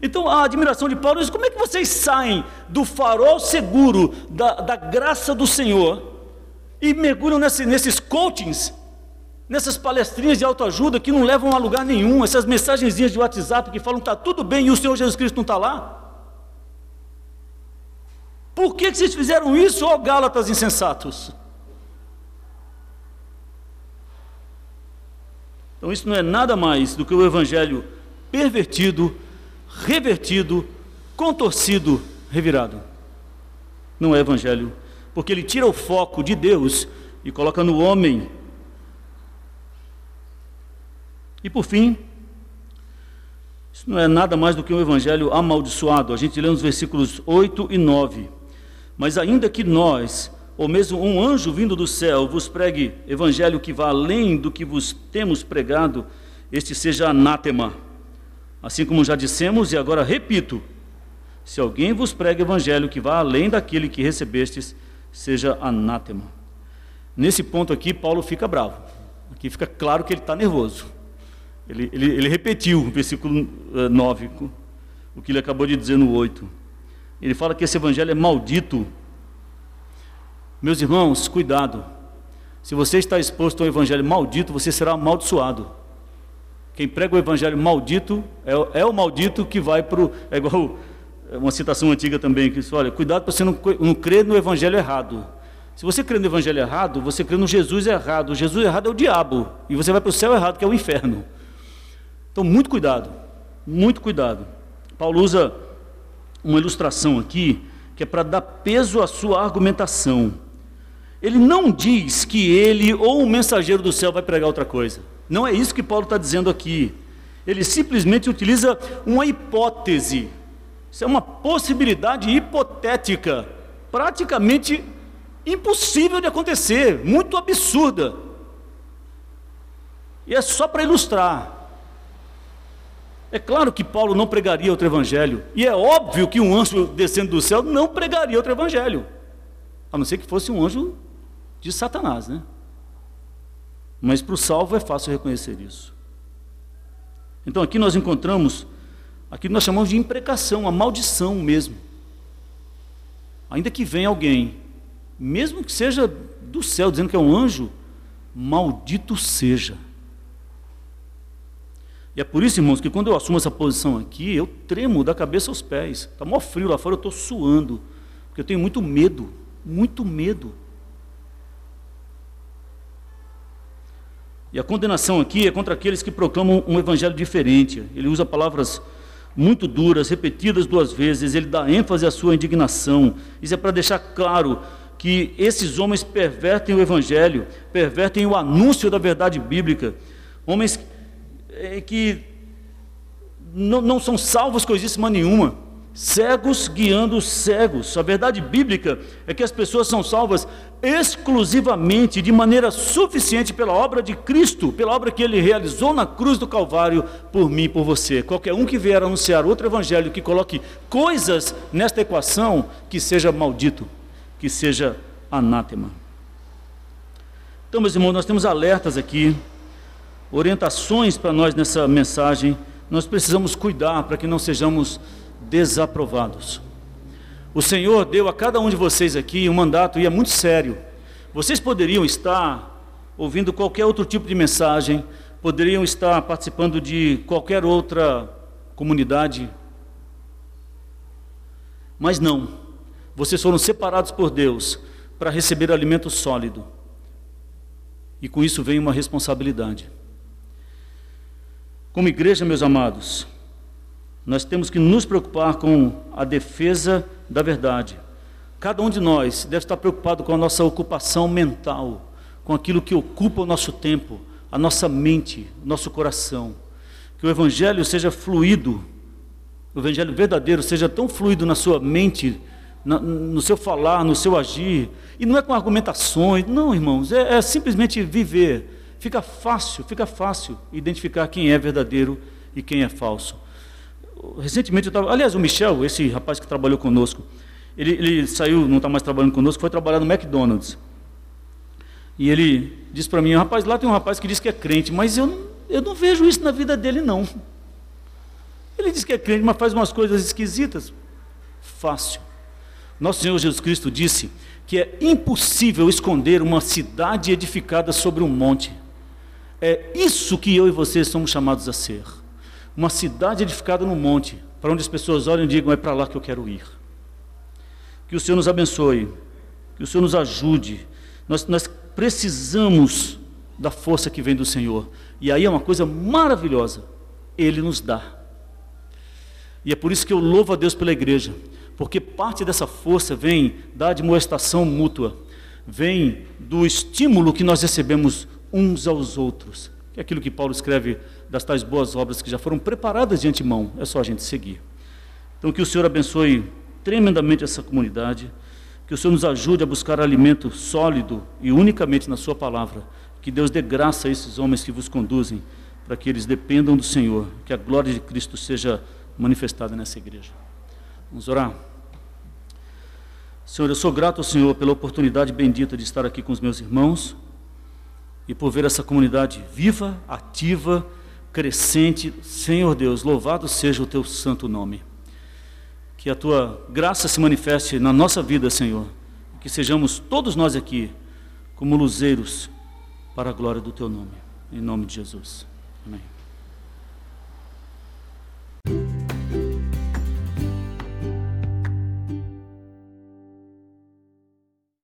Então, a admiração de Paulo diz: como é que vocês saem do farol seguro da, da graça do Senhor e mergulham nesse, nesses coachings nessas palestrinhas de autoajuda que não levam a lugar nenhum, essas mensagenzinhas de WhatsApp que falam que está tudo bem e o Senhor Jesus Cristo não está lá? Por que, que vocês fizeram isso, ó Gálatas insensatos? Então, isso não é nada mais do que o Evangelho pervertido, revertido, contorcido, revirado. Não é Evangelho, porque ele tira o foco de Deus e coloca no homem e por fim, isso não é nada mais do que um evangelho amaldiçoado. A gente lê nos versículos 8 e 9. Mas ainda que nós, ou mesmo um anjo vindo do céu, vos pregue evangelho que vá além do que vos temos pregado, este seja anátema. Assim como já dissemos e agora repito: se alguém vos prega evangelho que vá além daquele que recebestes, seja anátema. Nesse ponto aqui, Paulo fica bravo. Aqui fica claro que ele está nervoso. Ele, ele, ele repetiu o versículo 9, eh, o que ele acabou de dizer no 8. Ele fala que esse evangelho é maldito. Meus irmãos, cuidado. Se você está exposto a um evangelho maldito, você será amaldiçoado. Quem prega o evangelho maldito é, é o maldito que vai para o. É igual uma citação antiga também, que diz: olha, cuidado para você não, não crer no evangelho errado. Se você crê no evangelho errado, você crê no Jesus errado. O Jesus errado é o diabo. E você vai para o céu errado, que é o inferno. Então, muito cuidado. Muito cuidado. Paulo usa uma ilustração aqui, que é para dar peso à sua argumentação. Ele não diz que ele ou o mensageiro do céu vai pregar outra coisa. Não é isso que Paulo está dizendo aqui. Ele simplesmente utiliza uma hipótese. Isso é uma possibilidade hipotética, praticamente impossível de acontecer, muito absurda. E é só para ilustrar. É claro que Paulo não pregaria outro evangelho, e é óbvio que um anjo descendo do céu não pregaria outro evangelho, a não ser que fosse um anjo de Satanás, né? Mas para o salvo é fácil reconhecer isso. Então aqui nós encontramos que nós chamamos de imprecação, a maldição mesmo. Ainda que venha alguém, mesmo que seja do céu, dizendo que é um anjo, maldito seja. E é por isso, irmãos, que quando eu assumo essa posição aqui, eu tremo da cabeça aos pés. Está mó frio lá fora, eu estou suando, porque eu tenho muito medo, muito medo. E a condenação aqui é contra aqueles que proclamam um evangelho diferente. Ele usa palavras muito duras, repetidas duas vezes, ele dá ênfase à sua indignação. Isso é para deixar claro que esses homens pervertem o evangelho, pervertem o anúncio da verdade bíblica. Homens eh, que não, não são salvos coisíssima nenhuma cegos guiando cegos. A verdade bíblica é que as pessoas são salvas exclusivamente, de maneira suficiente pela obra de Cristo, pela obra que ele realizou na cruz do Calvário por mim e por você. Qualquer um que vier anunciar outro evangelho que coloque coisas nesta equação, que seja maldito, que seja anátema. Então, meus irmãos, nós temos alertas aqui, orientações para nós nessa mensagem. Nós precisamos cuidar para que não sejamos desaprovados. O Senhor deu a cada um de vocês aqui um mandato e é muito sério. Vocês poderiam estar ouvindo qualquer outro tipo de mensagem, poderiam estar participando de qualquer outra comunidade, mas não. Vocês foram separados por Deus para receber alimento sólido. E com isso vem uma responsabilidade. Como igreja, meus amados, nós temos que nos preocupar com a defesa da verdade. Cada um de nós deve estar preocupado com a nossa ocupação mental, com aquilo que ocupa o nosso tempo, a nossa mente, o nosso coração. Que o Evangelho seja fluido, o Evangelho verdadeiro seja tão fluido na sua mente, na, no seu falar, no seu agir. E não é com argumentações, não, irmãos, é, é simplesmente viver. Fica fácil, fica fácil identificar quem é verdadeiro e quem é falso recentemente eu estava. Aliás, o Michel, esse rapaz que trabalhou conosco, ele, ele saiu, não está mais trabalhando conosco, foi trabalhar no McDonald's. E ele disse para mim: rapaz, lá tem um rapaz que diz que é crente, mas eu eu não vejo isso na vida dele, não. Ele diz que é crente, mas faz umas coisas esquisitas. Fácil. Nosso Senhor Jesus Cristo disse que é impossível esconder uma cidade edificada sobre um monte. É isso que eu e vocês somos chamados a ser uma cidade edificada no monte, para onde as pessoas olham e digam: é para lá que eu quero ir. Que o Senhor nos abençoe, que o Senhor nos ajude. Nós, nós precisamos da força que vem do Senhor. E aí é uma coisa maravilhosa: Ele nos dá. E é por isso que eu louvo a Deus pela igreja, porque parte dessa força vem da admoestação mútua, vem do estímulo que nós recebemos uns aos outros. É aquilo que Paulo escreve das tais boas obras que já foram preparadas de antemão, é só a gente seguir. Então, que o Senhor abençoe tremendamente essa comunidade, que o Senhor nos ajude a buscar alimento sólido e unicamente na Sua palavra. Que Deus dê graça a esses homens que vos conduzem, para que eles dependam do Senhor, que a glória de Cristo seja manifestada nessa igreja. Vamos orar. Senhor, eu sou grato ao Senhor pela oportunidade bendita de estar aqui com os meus irmãos e por ver essa comunidade viva, ativa, crescente. Senhor Deus, louvado seja o teu santo nome. Que a tua graça se manifeste na nossa vida, Senhor. Que sejamos todos nós aqui como luzeiros para a glória do teu nome. Em nome de Jesus. Amém.